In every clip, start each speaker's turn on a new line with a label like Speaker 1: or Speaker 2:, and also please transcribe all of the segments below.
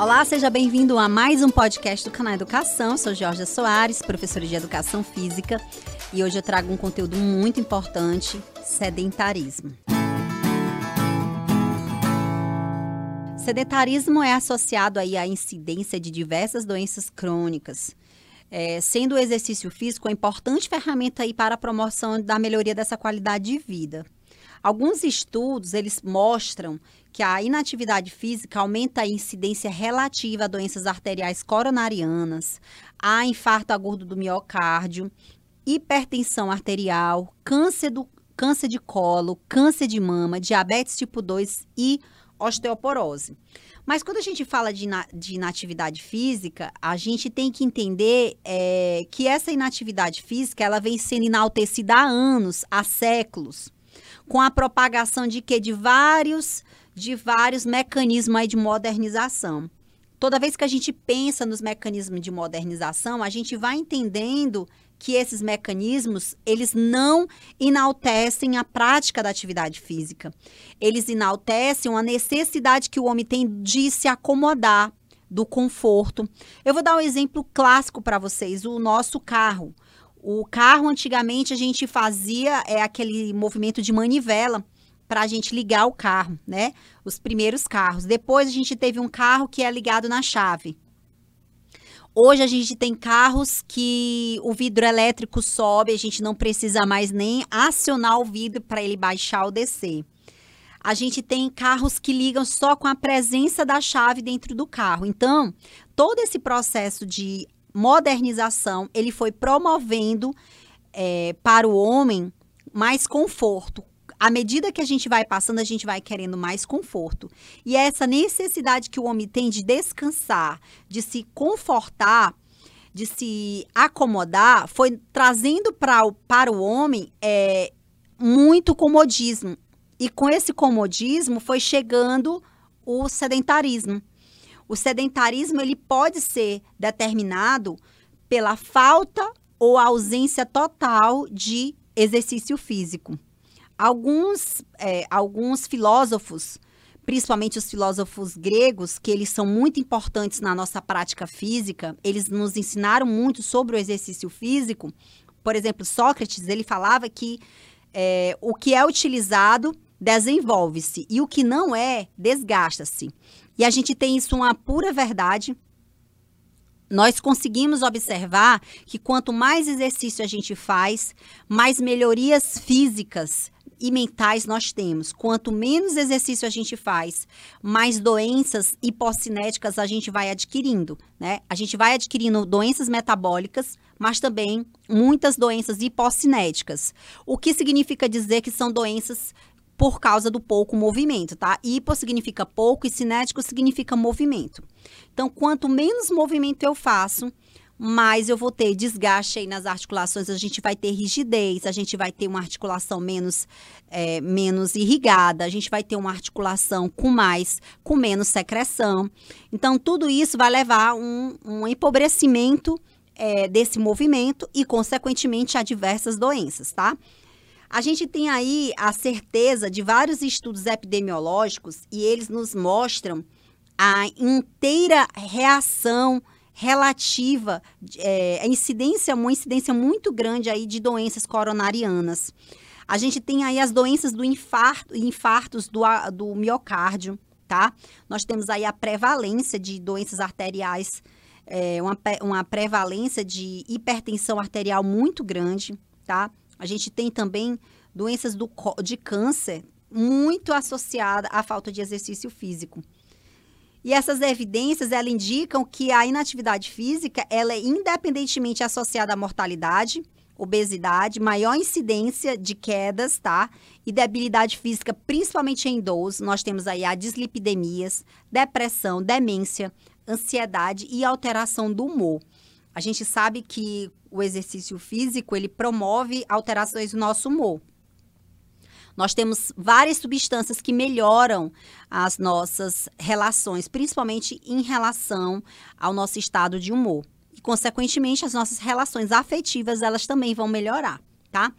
Speaker 1: Olá, seja bem-vindo a mais um podcast do canal Educação. sou Jorge Soares, professora de Educação Física, e hoje eu trago um conteúdo muito importante: sedentarismo. Sedentarismo é associado aí à incidência de diversas doenças crônicas, é, sendo o exercício físico uma importante ferramenta aí para a promoção da melhoria dessa qualidade de vida. Alguns estudos, eles mostram que a inatividade física aumenta a incidência relativa a doenças arteriais coronarianas, a infarto agudo do miocárdio, hipertensão arterial, câncer, do, câncer de colo, câncer de mama, diabetes tipo 2 e osteoporose. Mas quando a gente fala de, de inatividade física, a gente tem que entender é, que essa inatividade física ela vem sendo enaltecida há anos, há séculos com a propagação de que de vários de vários mecanismos de modernização. Toda vez que a gente pensa nos mecanismos de modernização, a gente vai entendendo que esses mecanismos, eles não enaltecem a prática da atividade física. Eles enaltecem a necessidade que o homem tem de se acomodar do conforto. Eu vou dar um exemplo clássico para vocês, o nosso carro. O carro, antigamente, a gente fazia é, aquele movimento de manivela para a gente ligar o carro, né? Os primeiros carros. Depois a gente teve um carro que é ligado na chave. Hoje a gente tem carros que o vidro elétrico sobe, a gente não precisa mais nem acionar o vidro para ele baixar ou descer. A gente tem carros que ligam só com a presença da chave dentro do carro. Então, todo esse processo de modernização, ele foi promovendo é, para o homem mais conforto. À medida que a gente vai passando, a gente vai querendo mais conforto. E é essa necessidade que o homem tem de descansar, de se confortar, de se acomodar, foi trazendo pra, para o homem é, muito comodismo. E com esse comodismo foi chegando o sedentarismo. O sedentarismo ele pode ser determinado pela falta ou ausência total de exercício físico. Alguns, é, alguns filósofos, principalmente os filósofos gregos, que eles são muito importantes na nossa prática física, eles nos ensinaram muito sobre o exercício físico. Por exemplo, Sócrates, ele falava que é, o que é utilizado desenvolve-se e o que não é, desgasta-se. E a gente tem isso uma pura verdade. Nós conseguimos observar que quanto mais exercício a gente faz, mais melhorias físicas e mentais nós temos. Quanto menos exercício a gente faz, mais doenças hipocinéticas a gente vai adquirindo, né? A gente vai adquirindo doenças metabólicas, mas também muitas doenças hipocinéticas. O que significa dizer que são doenças por causa do pouco movimento, tá? Hipo significa pouco e cinético significa movimento. Então, quanto menos movimento eu faço, mais eu vou ter desgaste aí nas articulações, a gente vai ter rigidez, a gente vai ter uma articulação menos, é, menos irrigada, a gente vai ter uma articulação com mais, com menos secreção. Então, tudo isso vai levar um, um empobrecimento é, desse movimento e, consequentemente, a diversas doenças, tá? A gente tem aí a certeza de vários estudos epidemiológicos e eles nos mostram a inteira reação relativa, é, a incidência, uma incidência muito grande aí de doenças coronarianas. A gente tem aí as doenças do infarto, infartos do, do miocárdio, tá? Nós temos aí a prevalência de doenças arteriais, é, uma, uma prevalência de hipertensão arterial muito grande, tá? A gente tem também doenças do, de câncer muito associada à falta de exercício físico. E essas evidências, elas indicam que a inatividade física, ela é independentemente associada à mortalidade, obesidade, maior incidência de quedas, tá? E debilidade física, principalmente em idosos. Nós temos aí a dislipidemias, depressão, demência, ansiedade e alteração do humor. A gente sabe que o exercício físico, ele promove alterações no nosso humor. Nós temos várias substâncias que melhoram as nossas relações, principalmente em relação ao nosso estado de humor. E, consequentemente, as nossas relações afetivas, elas também vão melhorar, tá?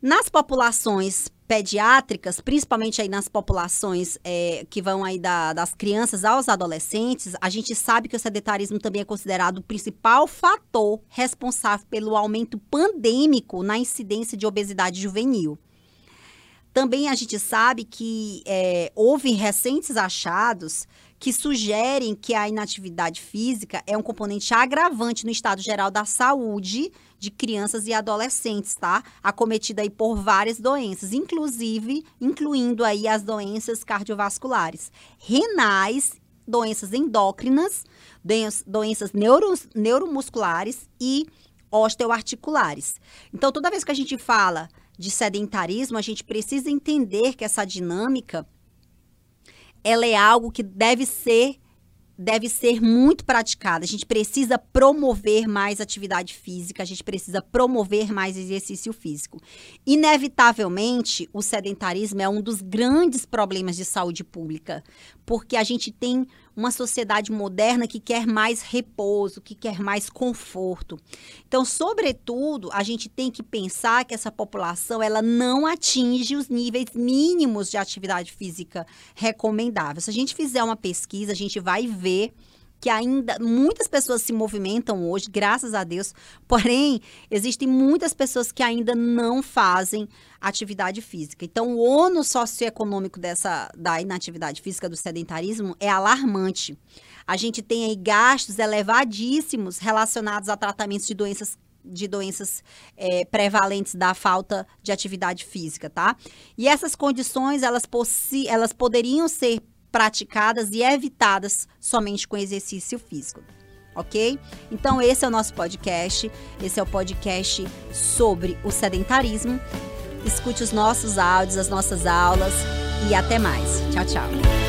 Speaker 1: Nas populações pediátricas, principalmente aí nas populações é, que vão aí da, das crianças aos adolescentes, a gente sabe que o sedentarismo também é considerado o principal fator responsável pelo aumento pandêmico na incidência de obesidade juvenil. Também a gente sabe que é, houve recentes achados que sugerem que a inatividade física é um componente agravante no estado geral da saúde de crianças e adolescentes, tá? Acometida aí por várias doenças, inclusive incluindo aí as doenças cardiovasculares, renais, doenças endócrinas, doenças neuro, neuromusculares e osteoarticulares. Então, toda vez que a gente fala de sedentarismo, a gente precisa entender que essa dinâmica ela é algo que deve ser deve ser muito praticada. A gente precisa promover mais atividade física, a gente precisa promover mais exercício físico. Inevitavelmente, o sedentarismo é um dos grandes problemas de saúde pública, porque a gente tem uma sociedade moderna que quer mais repouso, que quer mais conforto. Então, sobretudo, a gente tem que pensar que essa população ela não atinge os níveis mínimos de atividade física recomendável. Se a gente fizer uma pesquisa, a gente vai ver que ainda muitas pessoas se movimentam hoje, graças a Deus, porém, existem muitas pessoas que ainda não fazem atividade física. Então, o ônus socioeconômico dessa da inatividade física do sedentarismo é alarmante. A gente tem aí gastos elevadíssimos relacionados a tratamentos de doenças de doenças é, prevalentes da falta de atividade física, tá? E essas condições, elas, elas poderiam ser praticadas e evitadas somente com exercício físico. Ok? Então, esse é o nosso podcast. Esse é o podcast sobre o sedentarismo. Escute os nossos áudios, as nossas aulas e até mais. Tchau, tchau.